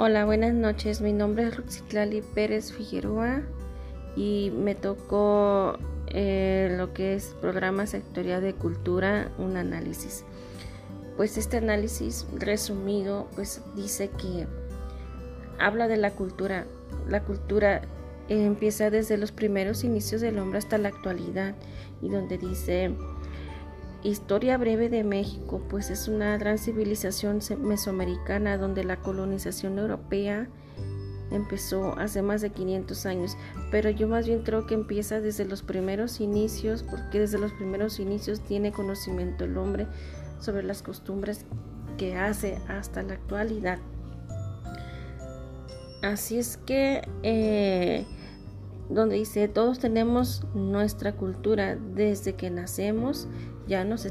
Hola, buenas noches. Mi nombre es Ruxitlali Pérez Figueroa y me tocó eh, lo que es programa sectorial de cultura, un análisis. Pues este análisis resumido pues dice que habla de la cultura. La cultura empieza desde los primeros inicios del hombre hasta la actualidad y donde dice Historia breve de México, pues es una gran civilización mesoamericana donde la colonización europea empezó hace más de 500 años, pero yo más bien creo que empieza desde los primeros inicios, porque desde los primeros inicios tiene conocimiento el hombre sobre las costumbres que hace hasta la actualidad. Así es que eh, donde dice, todos tenemos nuestra cultura desde que nacemos, ya nos...